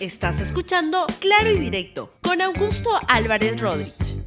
Estás escuchando Claro y Directo con Augusto Álvarez Rodríguez.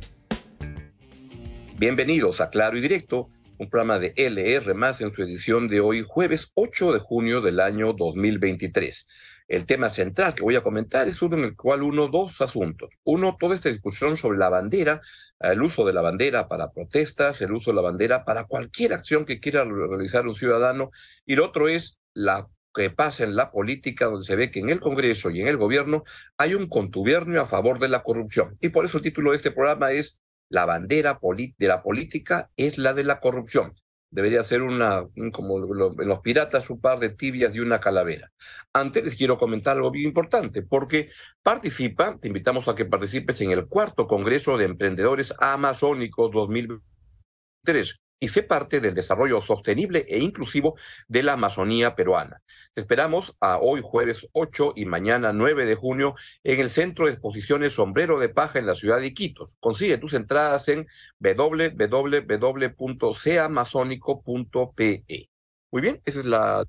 Bienvenidos a Claro y Directo, un programa de LR más en su edición de hoy, jueves 8 de junio del año 2023. El tema central que voy a comentar es uno en el cual uno, dos asuntos. Uno, toda esta discusión sobre la bandera, el uso de la bandera para protestas, el uso de la bandera para cualquier acción que quiera realizar un ciudadano. Y el otro es la que pasa en la política, donde se ve que en el Congreso y en el gobierno hay un contubernio a favor de la corrupción. Y por eso el título de este programa es La bandera de la política es la de la corrupción. Debería ser una, como en los piratas, un par de tibias y una calavera. Antes les quiero comentar algo bien importante, porque participa, te invitamos a que participes en el cuarto Congreso de Emprendedores Amazónicos 2023 y sé parte del desarrollo sostenible e inclusivo de la Amazonía peruana. Te esperamos a hoy jueves 8 y mañana 9 de junio en el Centro de Exposiciones Sombrero de Paja en la ciudad de Iquitos. Consigue tus entradas en www.seamazónico.pe. Muy bien, esa es la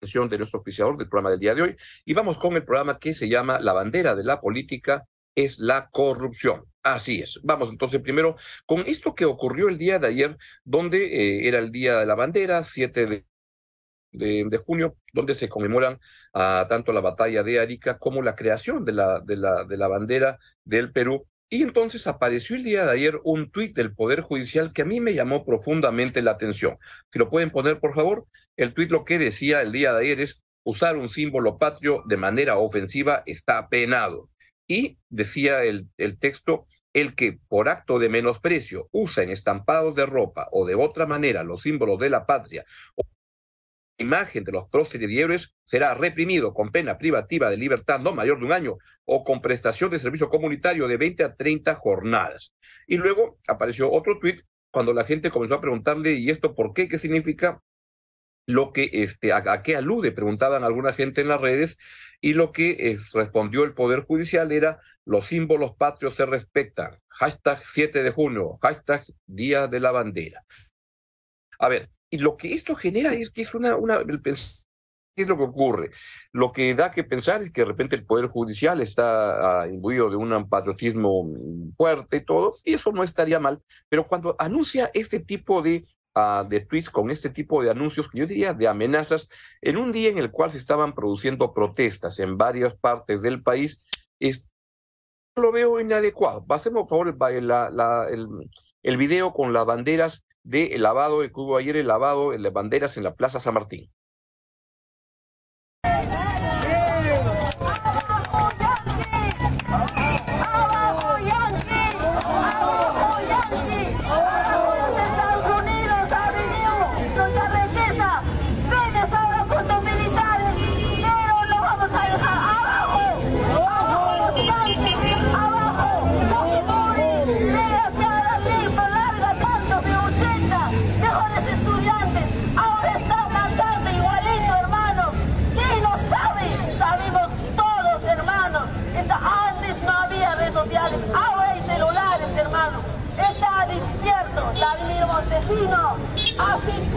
sesión de nuestro oficiador del programa del día de hoy. Y vamos con el programa que se llama La bandera de la política es la corrupción. Así es. Vamos entonces primero con esto que ocurrió el día de ayer, donde eh, era el Día de la Bandera, 7 de, de, junio, donde se conmemoran tanto la batalla de Arica como la creación de la, de la, de la bandera del Perú. Y entonces apareció el día de ayer un tuit del Poder Judicial que a mí me llamó profundamente la atención. Si lo pueden poner, por favor, el tuit lo que decía el día de ayer es usar un símbolo patrio de manera ofensiva está penado. Y decía el, el texto, el que por acto de menosprecio usa en estampados de ropa o de otra manera los símbolos de la patria o imagen de los próceres y héroes será reprimido con pena privativa de libertad no mayor de un año o con prestación de servicio comunitario de 20 a 30 jornadas. Y luego apareció otro tuit cuando la gente comenzó a preguntarle, ¿y esto por qué? ¿Qué significa? Lo que, este, a qué alude? Preguntaban alguna gente en las redes y lo que respondió el Poder Judicial era los símbolos patrios se respetan. Hashtag 7 de junio, hashtag Día de la Bandera. A ver, y lo que esto genera es que es una, una ¿qué es lo que ocurre? Lo que da que pensar es que de repente el Poder Judicial está ah, imbuido de un patriotismo fuerte y todo, y eso no estaría mal, pero cuando anuncia este tipo de de tweets con este tipo de anuncios, yo diría de amenazas, en un día en el cual se estaban produciendo protestas en varias partes del país, es, lo veo inadecuado. Pasemos, por favor, el, la, el, el video con las banderas de lavado, que hubo ayer el lavado de banderas en la Plaza San Martín. Asesino, asesino,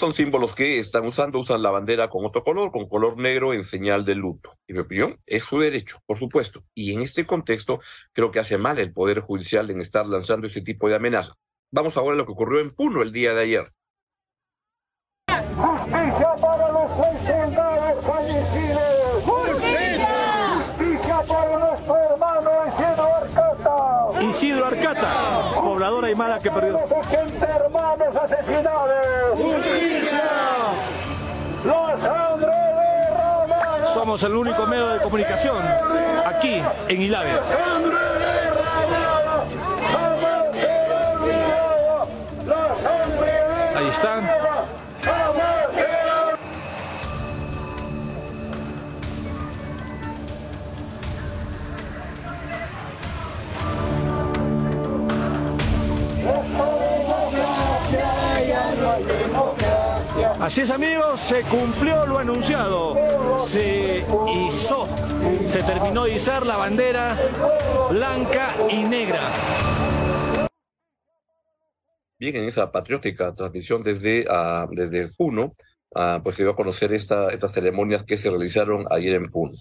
son símbolos que están usando, usan la bandera con otro color, con color negro en señal de luto. En mi opinión, es su derecho, por supuesto. Y en este contexto, creo que hace mal el Poder Judicial en estar lanzando ese tipo de amenaza. Vamos ahora a lo que ocurrió en Puno el día de ayer. Justicia para los seis soldados fallecidos. Justicia. Justicia para nuestro hermano Isidro Arcata. Isidro Arcata, poblador aymara que perdió. Los 80 hermanos asesinados. Justicia. La sangre derramada. Somos el único medio de comunicación aquí en Ilave. Así es amigos, se cumplió lo anunciado. Se izó, se terminó de izar la bandera blanca y negra. Bien, en esa patriótica transmisión desde, uh, desde Puno, uh, pues se dio a conocer esta, estas ceremonias que se realizaron ayer en Puno.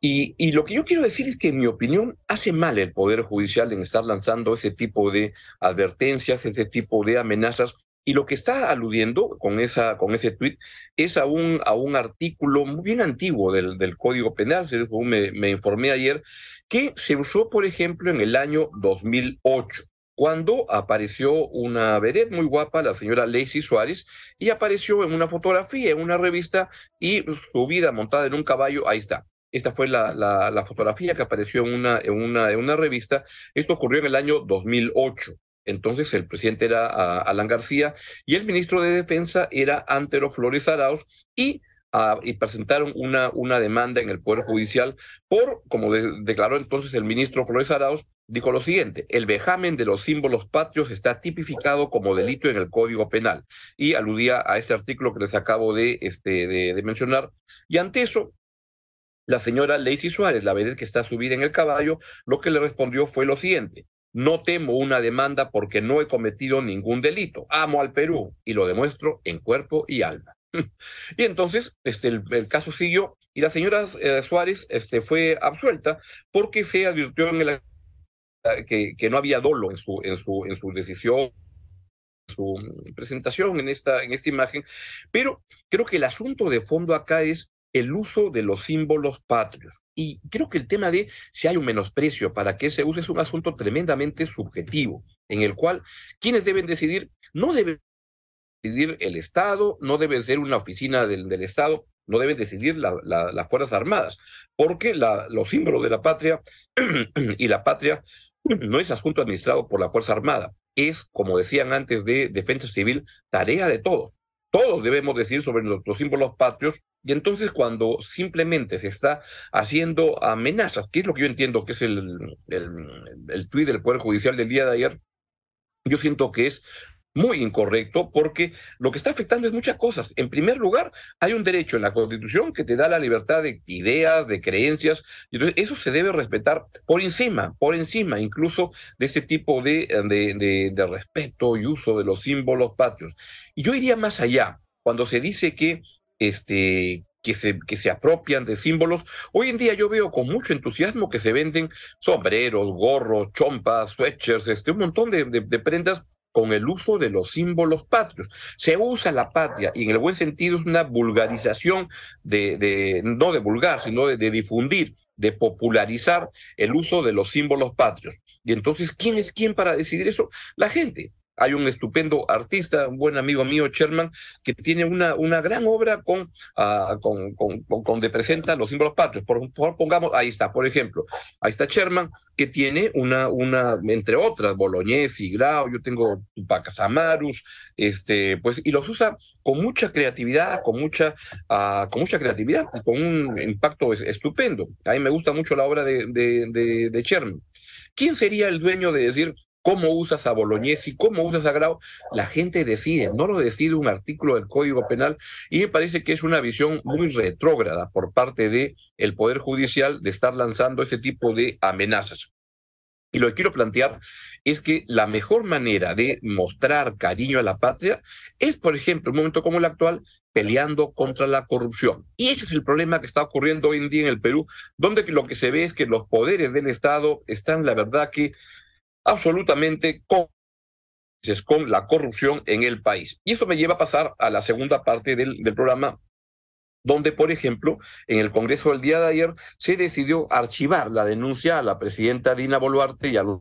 Y, lo que yo quiero decir es que, en mi opinión, hace mal el Poder Judicial en estar lanzando ese tipo de advertencias, ese tipo de amenazas. Y lo que está aludiendo con, esa, con ese tuit es a un, a un artículo muy bien antiguo del, del Código Penal, según me, informé ayer, que se usó, por ejemplo, en el año 2008 cuando apareció una vedette muy guapa, la señora Lacey Suárez, y apareció en una fotografía, en una revista, y su vida montada en un caballo, ahí está. Esta fue la, la, la fotografía que apareció en una, en, una, en una revista. Esto ocurrió en el año 2008. Entonces el presidente era uh, Alan García y el ministro de Defensa era Antero Flores Arauz y y presentaron una, una demanda en el Poder Judicial por, como de, declaró entonces el ministro Flores Arauz, dijo lo siguiente, el vejamen de los símbolos patrios está tipificado como delito en el Código Penal y aludía a este artículo que les acabo de, este, de mencionar. Y ante eso, la señora Lacey Suárez, la vedette que está subida en el caballo, lo que le respondió fue lo siguiente, no temo una demanda porque no he cometido ningún delito. Amo al Perú y lo demuestro en cuerpo y alma. Y entonces este, el, caso siguió y la señora eh, Suárez este, fue absuelta porque se advirtió en el, que, que, no había dolo en su, en su, en su decisión su presentación en esta, en esta imagen, pero creo que el asunto de fondo acá es el uso de los símbolos patrios. Y creo que el tema de si hay un menosprecio para que se use es un asunto tremendamente subjetivo, en el cual quienes deben decidir no deben decidir el Estado, no debe ser una oficina del, del Estado, no deben decidir la, la, las Fuerzas Armadas, porque los símbolos de la patria y la patria no es asunto administrado por la Fuerza Armada, es, como decían antes de Defensa Civil, tarea de todos. Todos debemos decir sobre los símbolos patrios y entonces cuando simplemente se está haciendo amenazas, que es lo que yo entiendo que es el, el, el tuit del Poder Judicial del día de ayer, yo siento que es muy incorrecto porque lo que está afectando es muchas cosas. En primer lugar, hay un derecho en la Constitución que te da la libertad de ideas, de creencias, y entonces eso se debe respetar por encima, por encima incluso de ese tipo de, de, de, respeto y uso de los símbolos patrios. Y yo iría más allá, cuando se dice que este, que se, que se apropian de símbolos. Hoy en día yo veo con mucho entusiasmo que se venden sombreros, gorros, chompas, sweatshirts, este, un montón de prendas con el uso de los símbolos patrios. Se usa la patria y en el buen sentido es una vulgarización de, no de vulgar, sino de, difundir, de popularizar el uso de los símbolos patrios. Y entonces, ¿quién es quién para decidir eso? La gente. Hay un estupendo artista, un buen amigo mío, Sherman, que tiene una, una gran obra con, uh, con, con, con, donde presenta los símbolos patrios. Por, por, pongamos, ahí está, por ejemplo, ahí está Sherman, que tiene una, una entre otras, Bolognesi, Grau, yo tengo Tupacas Amarus, este, pues, y los usa con mucha creatividad, con mucha, uh, con mucha creatividad, con un impacto estupendo. A mí me gusta mucho la obra de, de, de, de Sherman. ¿Quién sería el dueño de decir, cómo usas a Bolognesi, cómo usas a Grau, la gente decide, no lo decide un artículo del Código Penal y me parece que es una visión muy retrógrada por parte del el Poder Judicial de estar lanzando ese tipo de amenazas. Y lo que quiero plantear es que la mejor manera de mostrar cariño a la patria es, por ejemplo, en un momento como el actual, peleando contra la corrupción. Y ese es el problema que está ocurriendo hoy en día en el Perú, donde lo que se ve es que los poderes del Estado están, la verdad, que absolutamente cómplices con la corrupción en el país. Y eso me lleva a pasar a la segunda parte del, del programa, donde, por ejemplo, en el Congreso del día de ayer se decidió archivar la denuncia a la presidenta Dina Boluarte y a los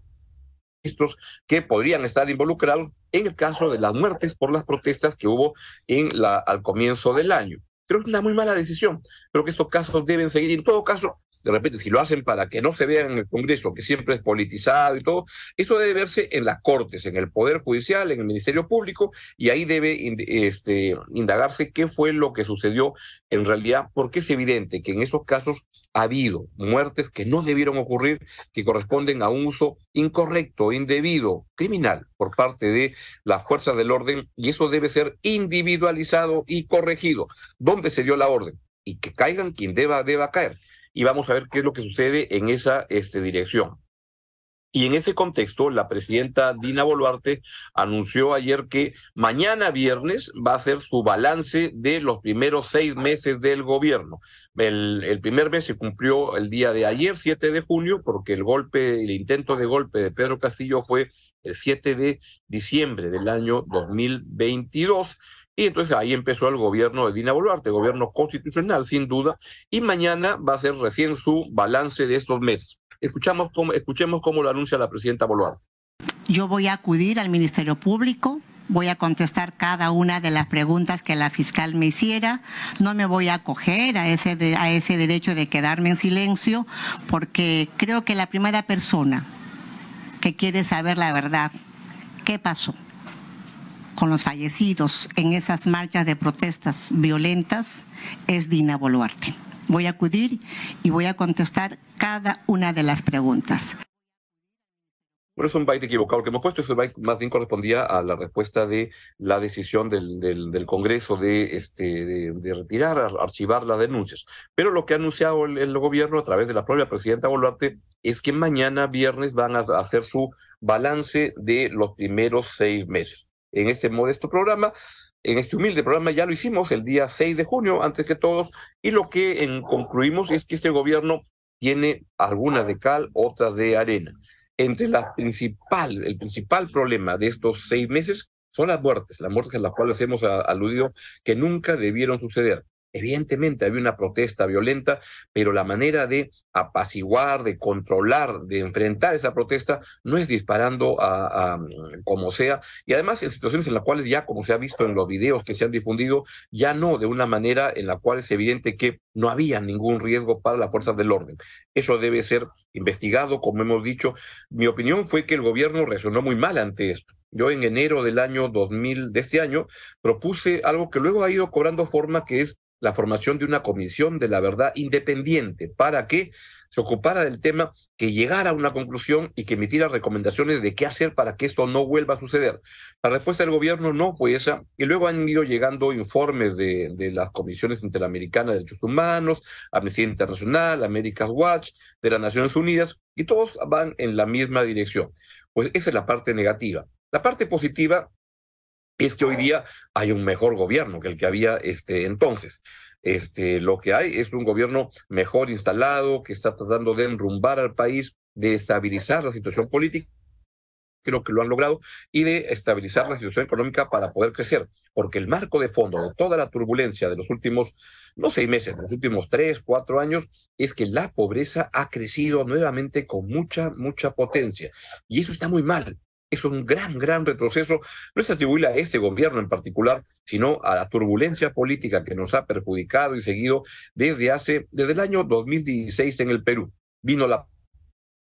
ministros que podrían estar involucrados en el caso de las muertes por las protestas que hubo en la, al comienzo del año. Creo que es una muy mala decisión. Creo que estos casos deben seguir. En todo caso, de repente si lo hacen para que no se vea en el Congreso, que siempre es politizado y todo, eso debe verse en las Cortes, en el Poder Judicial, en el Ministerio Público, y ahí debe este, indagarse qué fue lo que sucedió en realidad, porque es evidente que en esos casos ha habido muertes que no debieron ocurrir, que corresponden a un uso incorrecto, indebido, criminal por parte de las fuerzas del orden, y eso debe ser individualizado y corregido. ¿Dónde se dio la orden? Y que caigan quien deba, deba caer. Y vamos a ver qué es lo que sucede en esa este, dirección. Y en ese contexto, la presidenta Dina Boluarte anunció ayer que mañana viernes va a hacer su balance de los primeros seis meses del gobierno. El, el, primer mes se cumplió el día de ayer, 7 de junio, porque el golpe, el intento de golpe de Pedro Castillo fue el 7 de diciembre del año 2022. Y entonces ahí empezó el gobierno de Dina Boluarte, gobierno constitucional, sin duda, y mañana va a ser recién su balance de estos meses. Escuchemos cómo lo anuncia la presidenta Boluarte. Yo voy a acudir al Ministerio Público, voy a contestar cada una de las preguntas que la fiscal me hiciera. No me voy a acoger a ese, a ese derecho de quedarme en silencio, porque creo que la primera persona que quiere saber la verdad, qué pasó con los fallecidos en esas marchas de protestas violentas, es Dina Boluarte. Voy a acudir y voy a contestar cada una de las preguntas. Bueno, es un byte equivocado que hemos puesto. Ese byte más bien correspondía a la respuesta de la decisión del, del, del Congreso de, este, de, de, retirar, archivar las denuncias. Pero lo que ha anunciado el, el, gobierno a través de la propia presidenta Boluarte es que mañana viernes van a hacer su balance de los primeros seis meses. En este modesto programa en este humilde programa ya lo hicimos el día 6 de junio, antes que todos, y lo que concluimos es que este gobierno tiene algunas de cal, otras de arena. Entre la principal, el principal problema de estos seis meses son las muertes, las muertes a las cuales hemos aludido que nunca debieron suceder. Evidentemente había una protesta violenta, pero la manera de apaciguar, de controlar, de enfrentar esa protesta no es disparando a, a, como sea, y además en situaciones en las cuales ya, como se ha visto en los videos que se han difundido, ya no de una manera en la cual es evidente que no había ningún riesgo para las fuerzas del orden. Eso debe ser investigado, como hemos dicho. Mi opinión fue que el gobierno reaccionó muy mal ante esto. Yo en enero del año 2000, de este año, propuse algo que luego ha ido cobrando forma, que es la formación de una comisión de la verdad independiente para que se ocupara del tema, que llegara a una conclusión y que emitiera recomendaciones de qué hacer para que esto no vuelva a suceder. La respuesta del gobierno no fue esa, y luego han ido llegando informes de, de las comisiones interamericanas de derechos humanos, Amnistía Internacional, America's Watch, de las Naciones Unidas, y todos van en la misma dirección. Pues esa es la parte negativa. La parte positiva es que hoy día hay un mejor gobierno que el que había este, entonces. Este, lo que hay es un gobierno mejor instalado, que está tratando de enrumbar al país, de estabilizar la situación política, creo que lo han logrado, y de estabilizar la situación económica para poder crecer. Porque el marco de fondo de toda la turbulencia de los últimos, no seis meses, de los últimos tres, cuatro años, es que la pobreza ha crecido nuevamente con mucha, mucha potencia. Y eso está muy mal es un gran, gran retroceso. No es atribuible a este gobierno en particular, sino a la turbulencia política que nos ha perjudicado y seguido desde hace, desde el año 2016 en el Perú. Vino la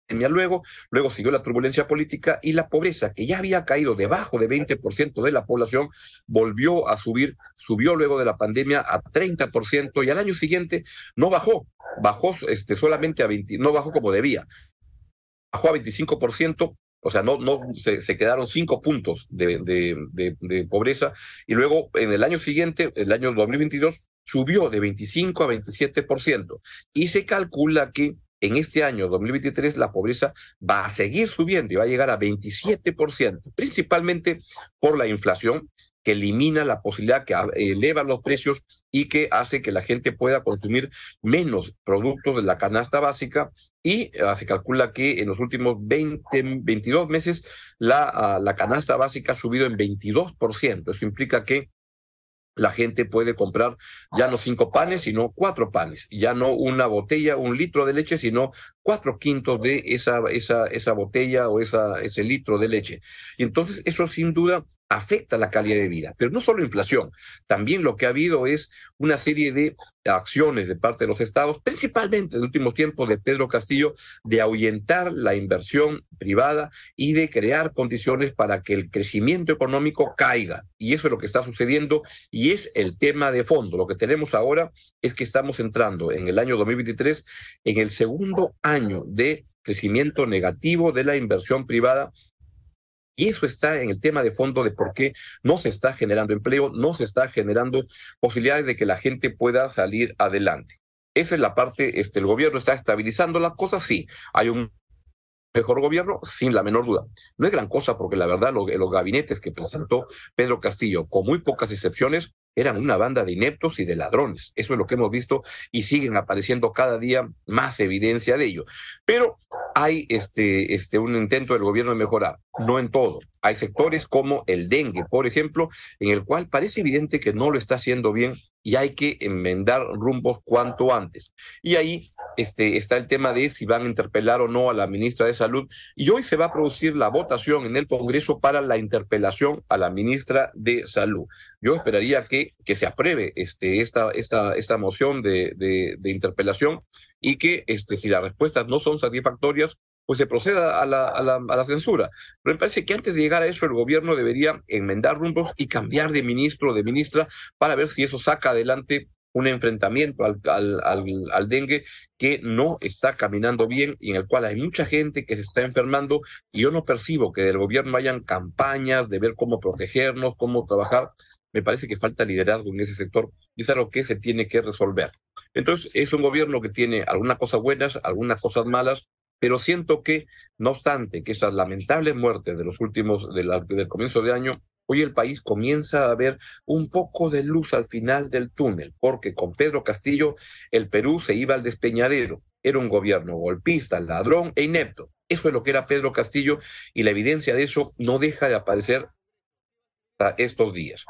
pandemia luego, luego siguió la turbulencia política y la pobreza, que ya había caído debajo de 20% de la población, volvió a subir, subió luego de la pandemia a 30% y al año siguiente no bajó, bajó este, solamente a 20, no bajó como debía, bajó a 25%, o sea, no, no se, quedaron cinco puntos de, de, de, de, pobreza y luego en el año siguiente, el año 2022, subió de 25 a 27%. Y se calcula que en este año 2023 la pobreza va a seguir subiendo y va a llegar a 27%, principalmente por la inflación que elimina la posibilidad que eleva los precios y que hace que la gente pueda consumir menos productos de la canasta básica y uh, se calcula que en los últimos 20, 22 meses la, uh, la canasta básica ha subido en 22%. Eso implica que la gente puede comprar ya no cinco panes, sino cuatro panes, ya no una botella, un litro de leche, sino cuatro quintos de esa, esa, esa botella o esa, ese litro de leche. Y entonces eso sin duda afecta la calidad de vida. Pero no solo inflación, también lo que ha habido es una serie de acciones de parte de los estados, principalmente en el último tiempo de Pedro Castillo, de ahuyentar la inversión privada y de crear condiciones para que el crecimiento económico caiga. Y eso es lo que está sucediendo y es el tema de fondo. Lo que tenemos ahora es que estamos entrando en el año 2023 en el segundo año de crecimiento negativo de la inversión privada y eso está en el tema de fondo de por qué no se está generando empleo, no se está generando posibilidades de que la gente pueda salir adelante. Esa es la parte, este, el gobierno está estabilizando las cosas, sí. Hay un mejor gobierno, sin la menor duda. No es gran cosa porque la verdad los gabinetes que presentó Pedro Castillo, con muy pocas excepciones, eran una banda de ineptos y de ladrones. Eso es lo que hemos visto y siguen apareciendo cada día más evidencia de ello. Pero hay este, este, un intento del gobierno de mejorar, no en todo. Hay sectores como el dengue, por ejemplo, en el cual parece evidente que no lo está haciendo bien y hay que enmendar rumbos cuanto antes. Y ahí este, está el tema de si van a interpelar o no a la ministra de Salud. Y hoy se va a producir la votación en el Congreso para la interpelación a la ministra de Salud. Yo esperaría que, que se apruebe este, esta, esta, esta moción de, de, de interpelación y que este, si las respuestas no son satisfactorias, pues se proceda a la, a, la, a la, censura. Pero me parece que antes de llegar a eso, el gobierno debería enmendar rumbos y cambiar de ministro o de ministra para ver si eso saca adelante un enfrentamiento al, al, al, al, dengue que no está caminando bien y en el cual hay mucha gente que se está enfermando y yo no percibo que del gobierno hayan campañas de ver cómo protegernos, cómo trabajar. Me parece que falta liderazgo en ese sector y es algo que se tiene que resolver. Entonces, es un gobierno que tiene algunas cosas buenas, algunas cosas malas, pero siento que, no obstante, que esas lamentables muertes de los últimos, del comienzo de año, hoy el país comienza a ver un poco de luz al final del túnel, porque con Pedro Castillo el Perú se iba al despeñadero. Era un gobierno golpista, ladrón e inepto. Eso es lo que era Pedro Castillo y la evidencia de eso no deja de aparecer hasta estos días.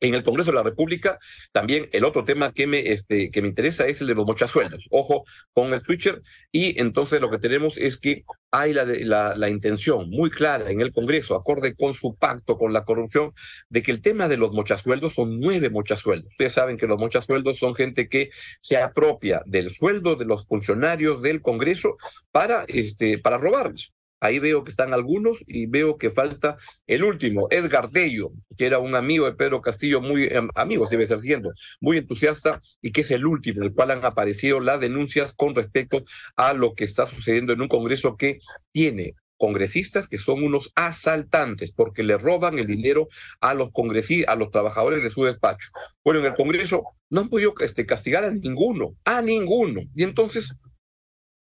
En el Congreso de la República, también el otro tema que me, este, que me interesa es el de los mochasueldos. Ojo con el Twitter. Y entonces lo que tenemos es que hay la, la, la, intención muy clara en el Congreso, acorde con su pacto con la corrupción, de que el tema de los mochasueldos son nueve mochasueldos. Ustedes saben que los mochasueldos son gente que se apropia del sueldo de los funcionarios del Congreso para, este, para robarles. Ahí veo que están algunos y veo que falta el último, Edgar Dello, que era un amigo de Pedro Castillo, muy eh, amigo, debe ser siendo, muy entusiasta y que es el último, el cual han aparecido las denuncias con respecto a lo que está sucediendo en un Congreso que tiene congresistas que son unos asaltantes porque le roban el dinero a los congresistas, a los trabajadores de su despacho. Bueno, en el Congreso no han podido este, castigar a ninguno, a ninguno. Y entonces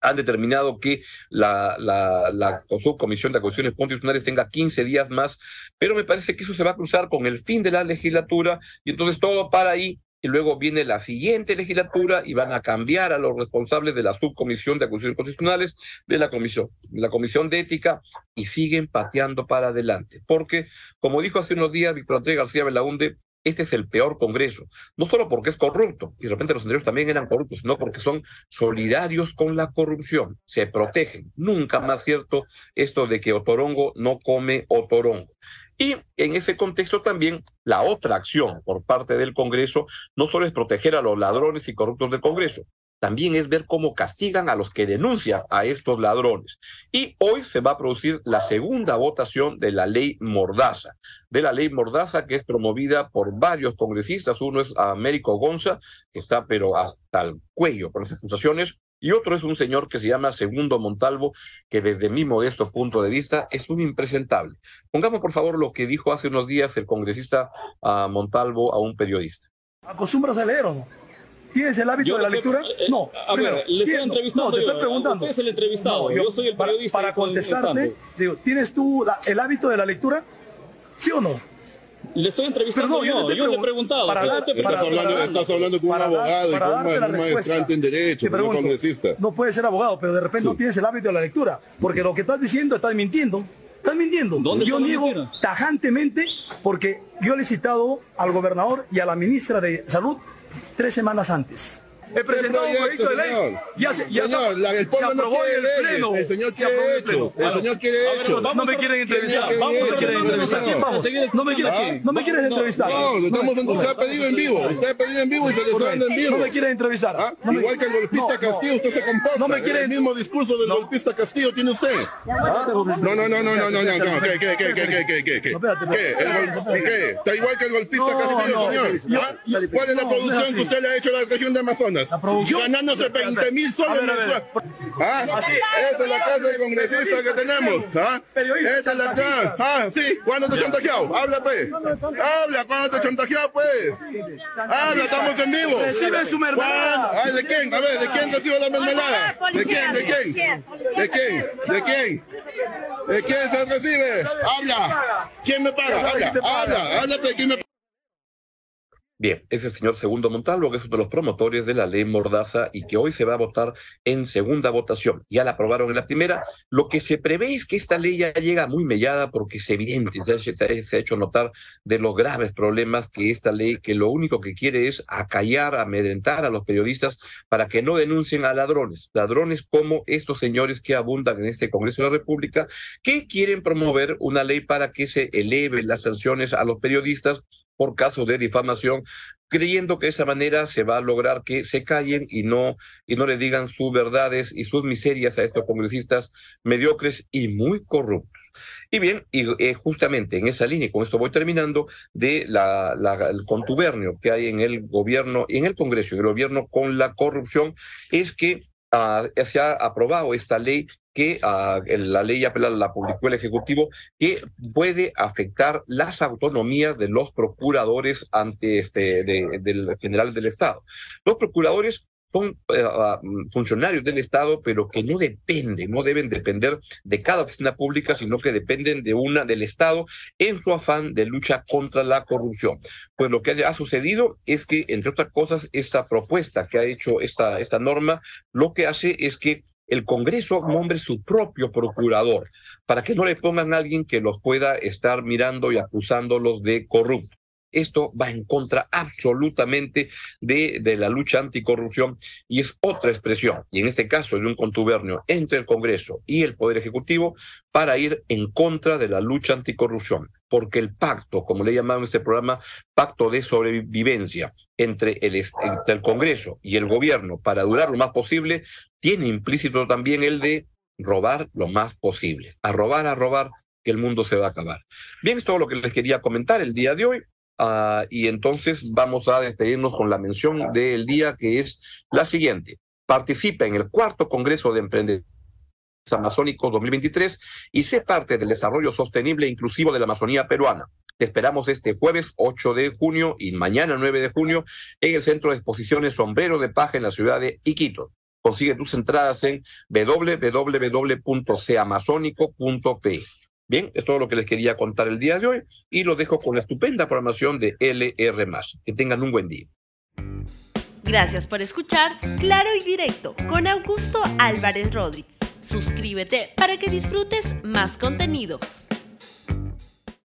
han determinado que la, la, la subcomisión de acusaciones constitucionales tenga 15 días más, pero me parece que eso se va a cruzar con el fin de la legislatura y entonces todo para ahí y luego viene la siguiente legislatura y van a cambiar a los responsables de la subcomisión de acusaciones constitucionales, de la comisión, de la comisión de ética y siguen pateando para adelante. Porque, como dijo hace unos días Víctor Andrés García Belaunde, este es el peor Congreso, no solo porque es corrupto, y de repente los anteriores también eran corruptos, sino porque son solidarios con la corrupción, se protegen. Nunca más cierto esto de que Otorongo no come Otorongo. Y en ese contexto también la otra acción por parte del Congreso no solo es proteger a los ladrones y corruptos del Congreso, también es ver cómo castigan a los que denuncian a estos ladrones. Y hoy se va a producir la segunda votación de la ley Mordaza, de la ley Mordaza que es promovida por varios congresistas. Uno es Américo Gonza, que está pero hasta el cuello con las acusaciones, y otro es un señor que se llama Segundo Montalvo, que desde mi modesto punto de vista es un impresentable. Pongamos por favor lo que dijo hace unos días el congresista uh, Montalvo a un periodista. ¿Acostumbras a leer? ¿Tienes el hábito yo de la lectura? Eh, no. A primero, ver, le estoy entrevistando. No, te estoy preguntando. Usted es el entrevistado. No, yo, yo, soy el periodista. Para, para contestarte, digo, ¿tienes tú la, el hábito de la lectura? ¿Sí o no? Le estoy entrevistando Pero no, yo, yo le he preguntado. Para dar, para, estás, hablando, para, estás hablando con un abogado y con un maestrante en derecho, Te pregunto, un congresista. No puedes ser abogado, pero de repente sí. no tienes el hábito de la lectura. Porque lo que estás diciendo estás mintiendo. Estás mintiendo. ¿Dónde yo niego tajantemente porque yo le he citado al gobernador y a la ministra de Salud tres semanas antes. He presentado un proyecto de ley. Ya se, ya señor, la, el pueblo no quiere el pleno. El señor quiere hecho. El señor quiere hecho. No me quieren entrevistar. No me quieren entrevistar. Vamos. No me quieren, no me quieren entrevistar. No, estamos en, usted ha pedido en vivo. Usted ha pedido en vivo y se le está en vivo. No me quieren entrevistar. Igual que el golpista Castillo, usted se comporta. No me quieren. El mismo discurso del golpista Castillo tiene usted. No, no, no, no, no, no, no. ¿Qué, qué, qué, qué, qué, qué, qué? ¿Qué? ¿Qué? Está igual que el golpista Castillo, señor. ¿Cuál es la producción que usted le ha hecho a la región de Amazonas? Ganándose 20 mil soles mensuales. ¿Ah? Esa es la casa de congresista que tenemos. ¿Ah? Esa es la casa. Ah, sí. ¿Cuándo te chantajeado? Habla, pues. Habla, ¿cuándo te chantajeado, pues? Habla, estamos en vivo. Recibe su mermelada. ¿de quién? A ver, ¿de quién recibe la mermelada? ¿De quién? ¿De quién? ¿De quién? ¿De quién? ¿De quién se recibe? Habla. ¿Quién me paga? Habla, habla, háblate, ¿quién me paga? Bien, es el señor Segundo Montalvo, que es uno de los promotores de la ley Mordaza y que hoy se va a votar en segunda votación. Ya la aprobaron en la primera. Lo que se prevé es que esta ley ya llega muy mellada porque es evidente, se ha, se ha hecho notar de los graves problemas que esta ley, que lo único que quiere es acallar, amedrentar a los periodistas para que no denuncien a ladrones. Ladrones como estos señores que abundan en este Congreso de la República, que quieren promover una ley para que se eleven las sanciones a los periodistas por casos de difamación, creyendo que de esa manera se va a lograr que se callen y no, y no le digan sus verdades y sus miserias a estos congresistas mediocres y muy corruptos. Y bien, y eh, justamente en esa línea, y con esto voy terminando, de la, contubernio que hay en el gobierno, en el Congreso y el gobierno con la corrupción, es que Uh, se ha aprobado esta ley que uh, la ley apelada la publicó el Ejecutivo, que puede afectar las autonomías de los procuradores ante este de, del general del Estado. Los procuradores son uh, funcionarios del Estado, pero que no dependen, no deben depender de cada oficina pública, sino que dependen de una del Estado en su afán de lucha contra la corrupción. Pues lo que ha sucedido es que, entre otras cosas, esta propuesta que ha hecho esta, esta norma, lo que hace es que el Congreso nombre su propio procurador, para que no le pongan a alguien que los pueda estar mirando y acusándolos de corrupto. Esto va en contra absolutamente de, de, la lucha anticorrupción y es otra expresión, y en este caso de un contubernio entre el Congreso y el Poder Ejecutivo para ir en contra de la lucha anticorrupción, porque el pacto, como le llamamos en este programa, pacto de sobrevivencia entre el, entre el Congreso y el gobierno para durar lo más posible, tiene implícito también el de robar lo más posible. A robar, a robar, que el mundo se va a acabar. Bien, es todo lo que les quería comentar el día de hoy. Uh, y entonces vamos a despedirnos con la mención del día que es la siguiente. Participa en el cuarto Congreso de Emprendedores Amazónicos 2023 y sé parte del desarrollo sostenible e inclusivo de la Amazonía peruana. Te esperamos este jueves 8 de junio y mañana 9 de junio en el Centro de Exposiciones Sombrero de Paja en la ciudad de Iquitos. Consigue tus entradas en www.camazónico.pe. Bien, es todo lo que les quería contar el día de hoy y lo dejo con la estupenda programación de LR. Que tengan un buen día. Gracias por escuchar Claro y Directo con Augusto Álvarez Rodríguez. Suscríbete para que disfrutes más contenidos.